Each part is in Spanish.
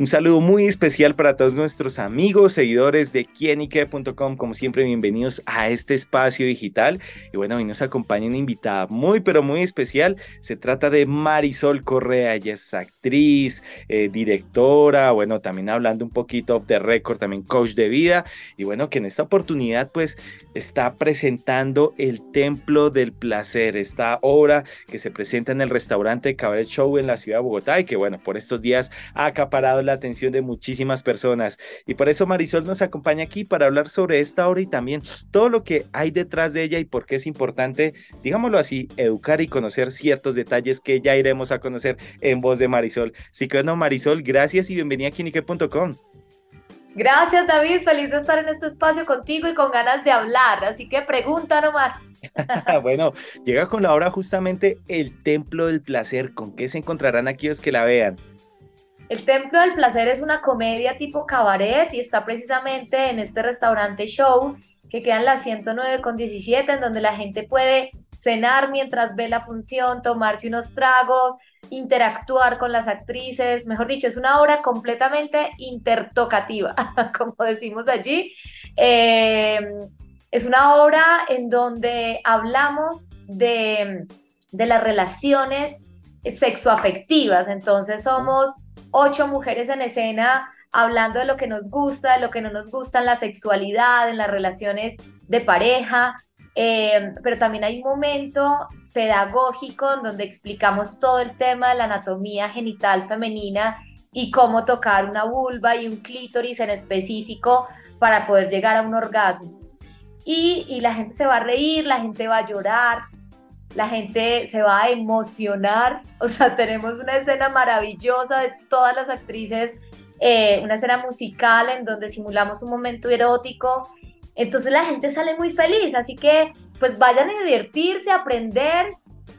Un saludo muy especial para todos nuestros amigos, seguidores de quienique.com. Como siempre, bienvenidos a este espacio digital. Y bueno, hoy nos acompaña una invitada muy, pero muy especial. Se trata de Marisol Correa. Ella es actriz, eh, directora, bueno, también hablando un poquito of the record, también coach de vida. Y bueno, que en esta oportunidad, pues, está presentando El Templo del Placer, esta obra que se presenta en el restaurante Cabaret Show en la ciudad de Bogotá y que, bueno, por estos días ha acaparado la atención de muchísimas personas. Y por eso Marisol nos acompaña aquí para hablar sobre esta obra y también todo lo que hay detrás de ella y por qué es importante, digámoslo así, educar y conocer ciertos detalles que ya iremos a conocer en voz de Marisol. Así que bueno, Marisol, gracias y bienvenida a Kinique.com. Gracias David, feliz de estar en este espacio contigo y con ganas de hablar, así que pregunta nomás. bueno, llega con la obra justamente El Templo del Placer, ¿con qué se encontrarán aquellos que la vean? El Templo del Placer es una comedia tipo cabaret y está precisamente en este restaurante show que queda en la 109 con 17, en donde la gente puede cenar mientras ve la función, tomarse unos tragos, interactuar con las actrices, mejor dicho, es una obra completamente intertocativa, como decimos allí. Eh, es una obra en donde hablamos de, de las relaciones sexoafectivas, entonces somos ocho mujeres en escena hablando de lo que nos gusta, de lo que no nos gusta en la sexualidad, en las relaciones de pareja, eh, pero también hay un momento pedagógico en donde explicamos todo el tema de la anatomía genital femenina y cómo tocar una vulva y un clítoris en específico para poder llegar a un orgasmo. Y, y la gente se va a reír, la gente va a llorar, la gente se va a emocionar, o sea, tenemos una escena maravillosa de todas las actrices, eh, una escena musical en donde simulamos un momento erótico, entonces la gente sale muy feliz, así que pues vayan a divertirse, a aprender.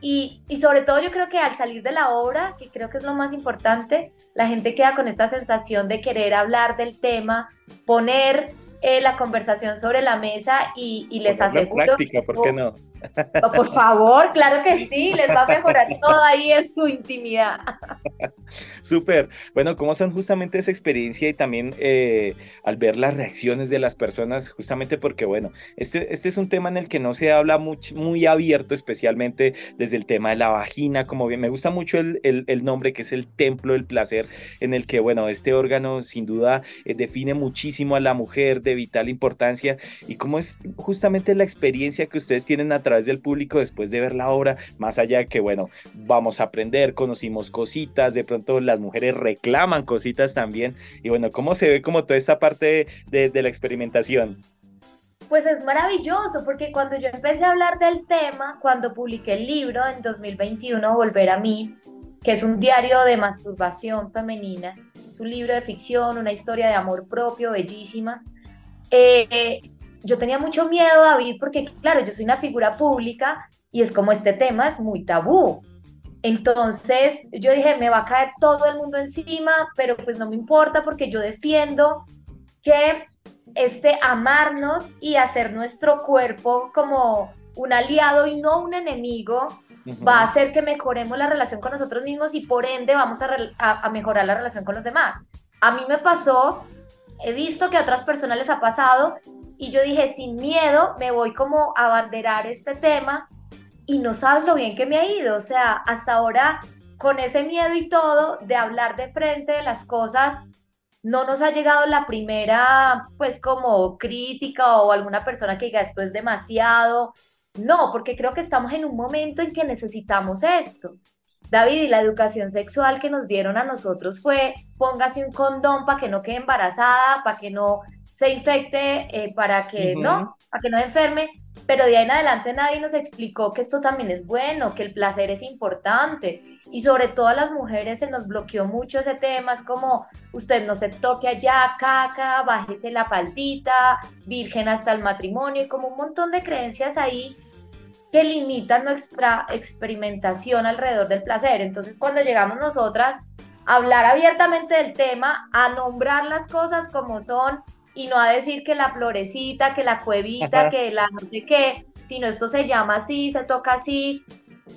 Y, y sobre todo yo creo que al salir de la obra, que creo que es lo más importante, la gente queda con esta sensación de querer hablar del tema, poner eh, la conversación sobre la mesa y, y les aseguro... Práctica, ¿por qué no? Oh, por favor, claro que sí, les va a mejorar todo ahí en su intimidad. Súper. Bueno, ¿cómo son justamente esa experiencia y también eh, al ver las reacciones de las personas? Justamente porque, bueno, este, este es un tema en el que no se habla muy abierto, especialmente desde el tema de la vagina, como bien, me gusta mucho el, el, nombre que es el templo del placer, en el que, bueno, este órgano sin duda eh, define muchísimo a la mujer de vital importancia y cómo es justamente la experiencia que ustedes tienen a través del público después de ver la obra, más allá de que, bueno, vamos a aprender, conocimos cositas, de pronto las mujeres reclaman cositas también. Y bueno, ¿cómo se ve como toda esta parte de, la experimentación? Pues es maravilloso, porque cuando yo empecé a hablar del tema, cuando publiqué el libro en 2021, Volver a mí, que es un diario de masturbación femenina, es un libro de ficción, una historia de amor propio, bellísima. Eh, yo tenía mucho miedo, David, porque claro, yo soy una figura pública y es como este tema es muy tabú. Entonces yo dije, me va a caer todo el mundo encima, pero pues no me importa porque yo defiendo que este amarnos y hacer nuestro cuerpo como un aliado y no un enemigo va a hacer que mejoremos la relación con nosotros mismos y por ende vamos a, a, mejorar la relación con los demás. A mí me pasó, he visto que a otras personas les ha pasado y yo dije, sin miedo, me voy como a abanderar este tema y no sabes lo bien que me ha ido. O sea, hasta ahora, con ese miedo y todo de hablar de frente de las cosas, no nos ha llegado la primera, pues como crítica o alguna persona que diga esto es demasiado. No, porque creo que estamos en un momento en que necesitamos esto. David, y la educación sexual que nos dieron a nosotros fue póngase un condón para que no quede embarazada, para que no se infecte, eh, para que no, para que no enferme pero de ahí en adelante nadie nos explicó que esto también es bueno, que el placer es importante y sobre todo a las mujeres se nos bloqueó mucho ese tema, es como usted no se toque allá, caca, bájese la paltita, virgen hasta el matrimonio y como un montón de creencias ahí que limitan nuestra experimentación alrededor del placer. Entonces cuando llegamos nosotras a hablar abiertamente del tema, a nombrar las cosas como son, y no a decir que la florecita, que la cuevita, que la no sé qué, sino esto se llama así, se toca así,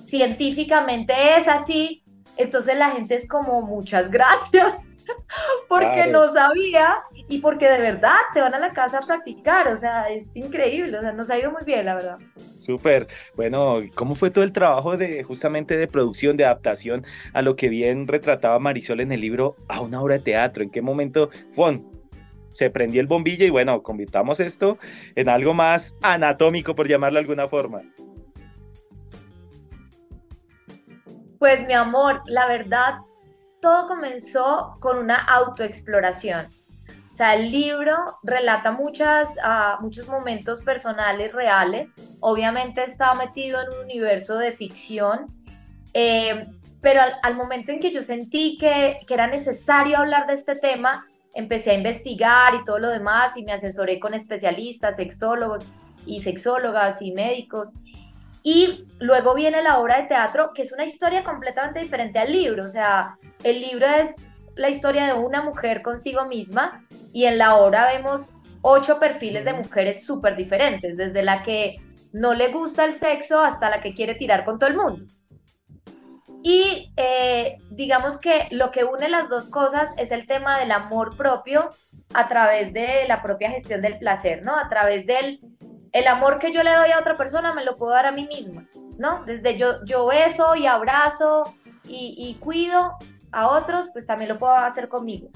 científicamente es así, entonces la gente es como muchas gracias. porque no sabía y porque de verdad se van a la casa a practicar, o sea, es increíble, o sea, nos ha ido muy bien, la verdad. Súper, bueno, ¿cómo fue todo el trabajo de justamente de producción, de adaptación a lo que bien retrataba Marisol en el libro a una obra de teatro? ¿En qué momento, Fon, se prendió el bombillo y bueno, convirtamos esto en algo más anatómico, por llamarlo de alguna forma? Pues mi amor, la verdad, todo comenzó con una autoexploración. O sea, el libro relata muchas, uh, muchos momentos personales reales. Obviamente está metido en un universo de ficción, eh, pero al, momento en que yo sentí que era necesario hablar de este tema, empecé a investigar y todo lo demás y me asesoré con especialistas, sexólogos y sexólogas y médicos. Y luego viene la obra de teatro, que es una historia completamente diferente al libro. O sea, el libro es la historia de una mujer consigo misma y en la obra vemos ocho perfiles de mujeres súper diferentes, desde la que no le gusta el sexo hasta la que quiere tirar con todo el mundo. Y eh, digamos que lo que une las dos cosas es el tema del amor propio a través de la propia gestión del placer, ¿no? A través del el amor que yo le doy a otra persona me lo puedo dar a mí misma, ¿no? Desde yo, yo beso y abrazo y, cuido a otros, pues también lo puedo hacer conmigo.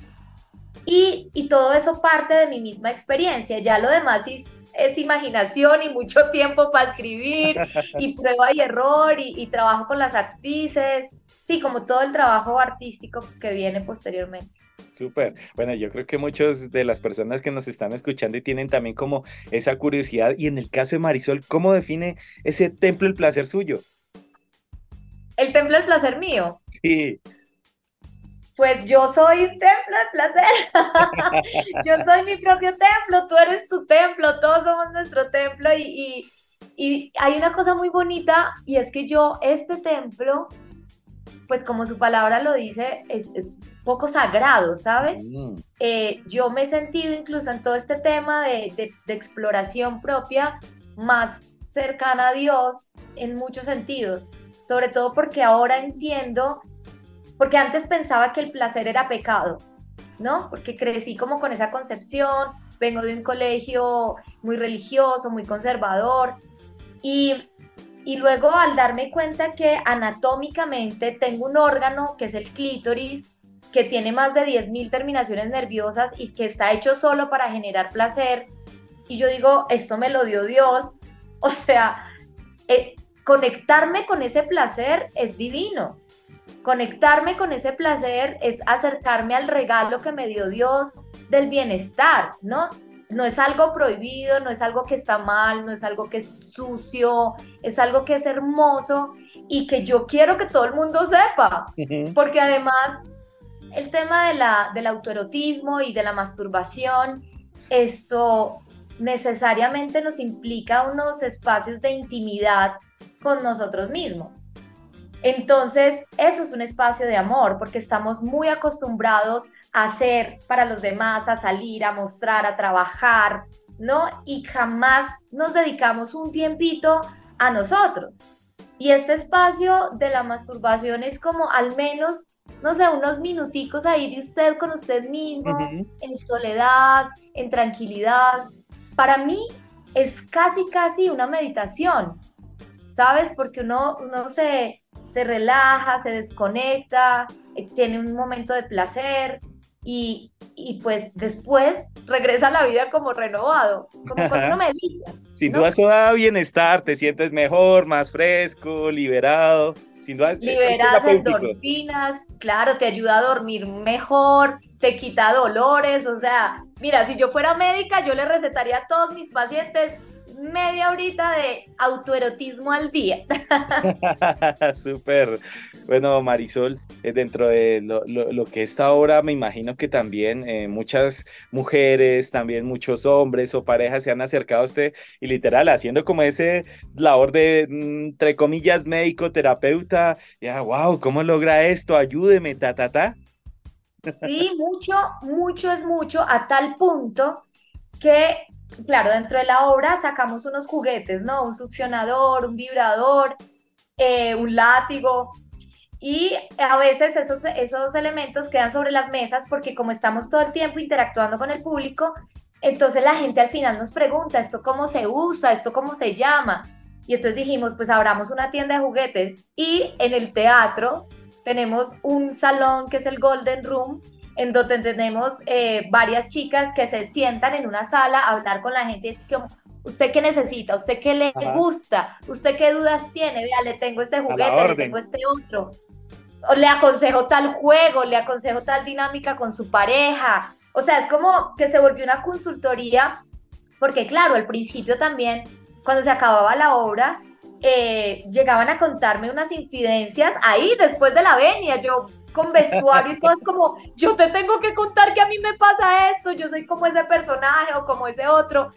Y, y, todo eso parte de mi misma experiencia, ya lo demás es, es imaginación y mucho tiempo para escribir y prueba y error y, y trabajo con las actrices, sí, como todo el trabajo artístico que viene posteriormente. Súper. Bueno, yo creo que muchas de las personas que nos están escuchando y tienen también como esa curiosidad. Y en el caso de Marisol, ¿cómo define ese templo del placer suyo? ¿El templo del placer mío? Sí. Pues yo soy un templo del placer. yo soy mi propio templo, tú eres y hay una cosa muy bonita y es que yo, este templo, pues como su palabra lo dice, es, poco sagrado, ¿sabes? Mm. Eh, yo me he sentido incluso en todo este tema de, exploración propia más cercana a Dios en muchos sentidos, sobre todo porque ahora entiendo, porque antes pensaba que el placer era pecado, ¿no? Porque crecí como con esa concepción, vengo de un colegio muy religioso, muy conservador, y y luego al darme cuenta que anatómicamente tengo un órgano que es el clítoris, que tiene más de 10.000 terminaciones nerviosas y que está hecho solo para generar placer, y yo digo, esto me lo dio Dios, o sea, eh, conectarme con ese placer es divino. Conectarme con ese placer es acercarme al regalo que me dio Dios del bienestar, ¿no? no es algo prohibido, no es algo que está mal, no es algo que es sucio, es algo que es hermoso y que yo quiero que todo el mundo sepa, porque además el tema de la, del autoerotismo y de la masturbación, esto necesariamente nos implica unos espacios de intimidad con nosotros mismos. Entonces, eso es un espacio de amor, porque estamos muy acostumbrados hacer para los demás, a salir, a mostrar, a trabajar, ¿no? Y jamás nos dedicamos un tiempito a nosotros. Y este espacio de la masturbación es como al menos, no sé, unos minuticos ahí de usted con usted mismo, en soledad, en tranquilidad. Para mí es casi, casi una meditación, ¿sabes? Porque uno, uno se, se relaja, se desconecta, eh, tiene un momento de placer, y, y, pues después regresa a la vida como renovado, como cuando uno medita. Sin duda eso da bienestar, te sientes mejor, más fresco, liberado. Sin duda, Liberas endorfinas, claro, te ayuda a dormir mejor, te quita dolores, o sea, mira, si yo fuera médica, yo le recetaría a todos mis pacientes media horita de autoerotismo al día. Súper. Bueno, Marisol, eh, dentro de lo, que está ahora, me imagino que también eh, muchas mujeres, también muchos hombres o parejas se han acercado a usted y literal haciendo como ese labor de, mm, entre comillas, médico, terapeuta. Ya, wow, ¿cómo logra esto? Ayúdeme, ta, ta, ta. Sí, mucho, mucho es mucho, a tal punto que claro, dentro de la obra sacamos unos juguetes, ¿no? Un succionador, un vibrador, eh, un látigo. Y a veces esos, esos elementos quedan sobre las mesas porque como estamos todo el tiempo interactuando con el público, entonces la gente al final nos pregunta, ¿esto cómo se usa? ¿Esto cómo se llama? Y entonces dijimos, pues abramos una tienda de juguetes y en el teatro tenemos un salón que es el Golden Room, en donde tenemos eh, varias chicas que se sientan en una sala a hablar con la gente. Es como, ¿usted qué necesita? ¿Usted qué le gusta? ¿Usted qué dudas tiene? Vea, le tengo este juguete, le tengo este otro. O le aconsejo tal juego, le aconsejo tal dinámica con su pareja. O sea, es como que se volvió una consultoría, porque claro, al principio también, cuando se acababa la obra, eh, llegaban a contarme unas infidencias ahí después de la venia, yo con vestuario y todo, como, yo te tengo que contar que a mí me pasa esto, yo soy como ese personaje o como ese otro.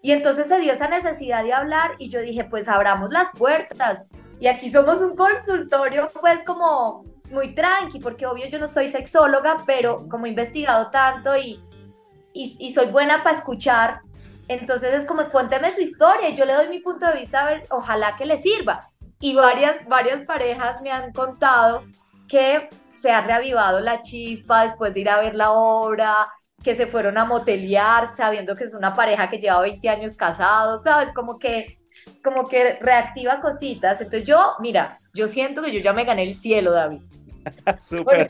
Y entonces se dio esa necesidad de hablar y yo dije, pues abramos las puertas. Y aquí somos un consultorio pues como muy tranqui, porque obvio yo no soy sexóloga, pero como he investigado tanto y, y, y soy buena para escuchar, entonces es como, cuénteme su historia yo le doy mi punto de vista, a ver, ojalá que le sirva. Y varias, varias parejas me han contado que se ha reavivado la chispa después de ir a ver la obra, que se fueron a motelear sabiendo que es una pareja que lleva 20 años casados, ¿sabes? Como que, como que reactiva cositas. Entonces yo, mira, yo siento que yo ya me gané el cielo, David. Súper.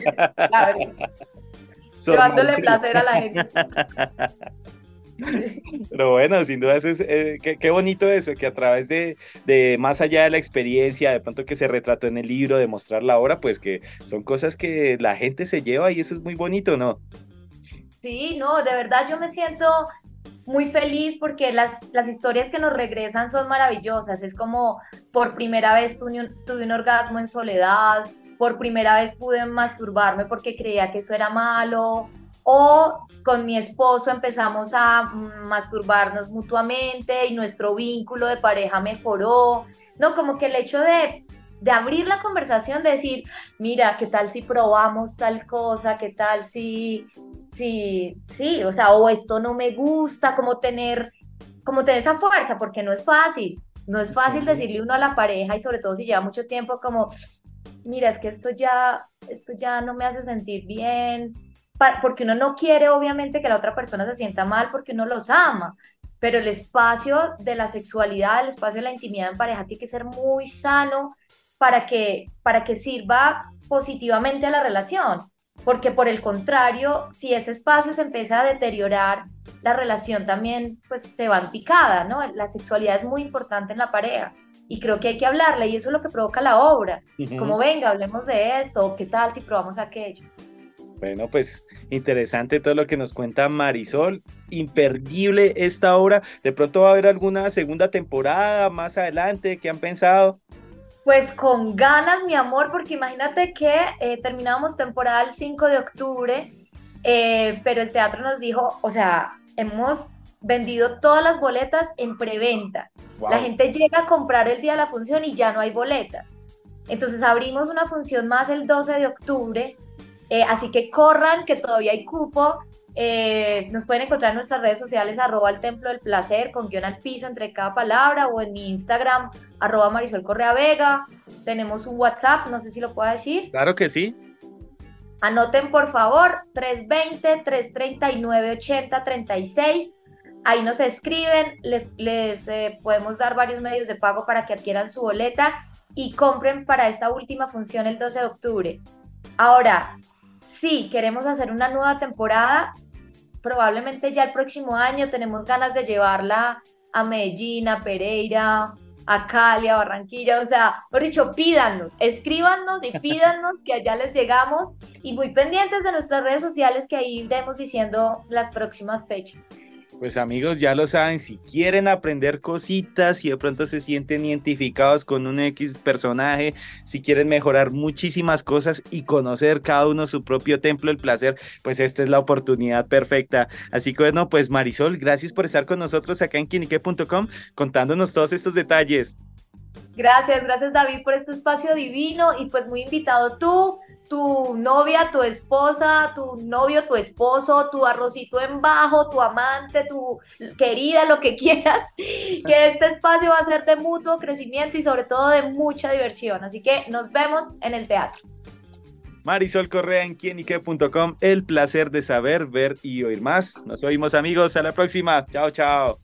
Llevándole placer a la gente. Pero bueno, sin duda es, eh, qué, bonito eso, que a través de, de, más allá de la experiencia, de pronto que se retrató en el libro, de mostrar la obra, pues que son cosas que la gente se lleva y eso es muy bonito, ¿no? Sí, no, de verdad yo me siento muy feliz porque las, las historias que nos regresan son maravillosas. Es como por primera vez tuve tuve un orgasmo en soledad, por primera vez pude masturbarme porque creía que eso era malo, o con mi esposo empezamos a masturbarnos mutuamente y nuestro vínculo de pareja mejoró, ¿no? Como que el hecho de, de abrir la conversación, de decir, mira, ¿qué tal si probamos tal cosa? ¿Qué tal si, si, sí, o sea, o esto no me gusta, como tener, como tener esa fuerza, porque no es fácil, no es fácil decirle uno a la pareja y sobre todo si lleva mucho tiempo como, mira, es que esto ya, esto ya no me hace sentir bien, porque uno no quiere obviamente que la otra persona se sienta mal porque uno los ama, pero el espacio de la sexualidad, el espacio de la intimidad en pareja tiene que ser muy sano para que, para que sirva positivamente a la relación, porque por el contrario, si ese espacio se empieza a deteriorar, la relación también pues se va en picada, ¿no? La sexualidad es muy importante en la pareja y creo que hay que hablarle y eso es lo que provoca la obra, como venga, hablemos de esto, qué tal si probamos aquello. Bueno, pues interesante todo lo que nos cuenta Marisol. Imperdible esta obra. De pronto va a haber alguna segunda temporada más adelante. ¿Qué han pensado? Pues con ganas, mi amor, porque imagínate que eh, terminamos temporada el 5 de octubre, eh, pero el teatro nos dijo, o sea, hemos vendido todas las boletas en preventa. La gente llega a comprar el día de la función y ya no hay boletas. Entonces abrimos una función más el 12 de octubre eh, así que corran, que todavía hay cupo. Eh, nos pueden encontrar en nuestras redes sociales, arroba el templo del placer, con guion al piso entre cada palabra, o en mi Instagram, arroba Marisol Correa Vega. Tenemos un WhatsApp, no sé si lo puedo decir. Claro que sí. Anoten por favor, 320-339-8036. Ahí nos escriben, les, les eh, podemos dar varios medios de pago para que adquieran su boleta y compren para esta última función el 12 de octubre. Ahora, sí, queremos hacer una nueva temporada, probablemente ya el próximo año tenemos ganas de llevarla a Medellín, a Pereira, a Cali, a Barranquilla, o sea, por dicho, pídanos, escríbanos y pídanos que allá les llegamos. Y muy pendientes de nuestras redes sociales que ahí iremos diciendo las próximas fechas. Pues amigos, ya lo saben, si quieren aprender cositas, si de pronto se sienten identificados con un X personaje, si quieren mejorar muchísimas cosas y conocer cada uno su propio templo del placer, pues esta es la oportunidad perfecta. Así que bueno, pues Marisol, gracias por estar con nosotros acá en quinique.com contándonos todos estos detalles. Gracias, gracias David por este espacio divino y pues muy invitado tú, tu novia, tu esposa, tu novio, tu esposo, tu arrocito en bajo, tu amante, tu querida, lo que quieras, que este espacio va a ser de mutuo crecimiento y sobre todo de mucha diversión. Así que nos vemos en el teatro. Marisol Correa en quienique.com. El placer de saber, ver y oír más. Nos oímos amigos. A la próxima. Chao, chao.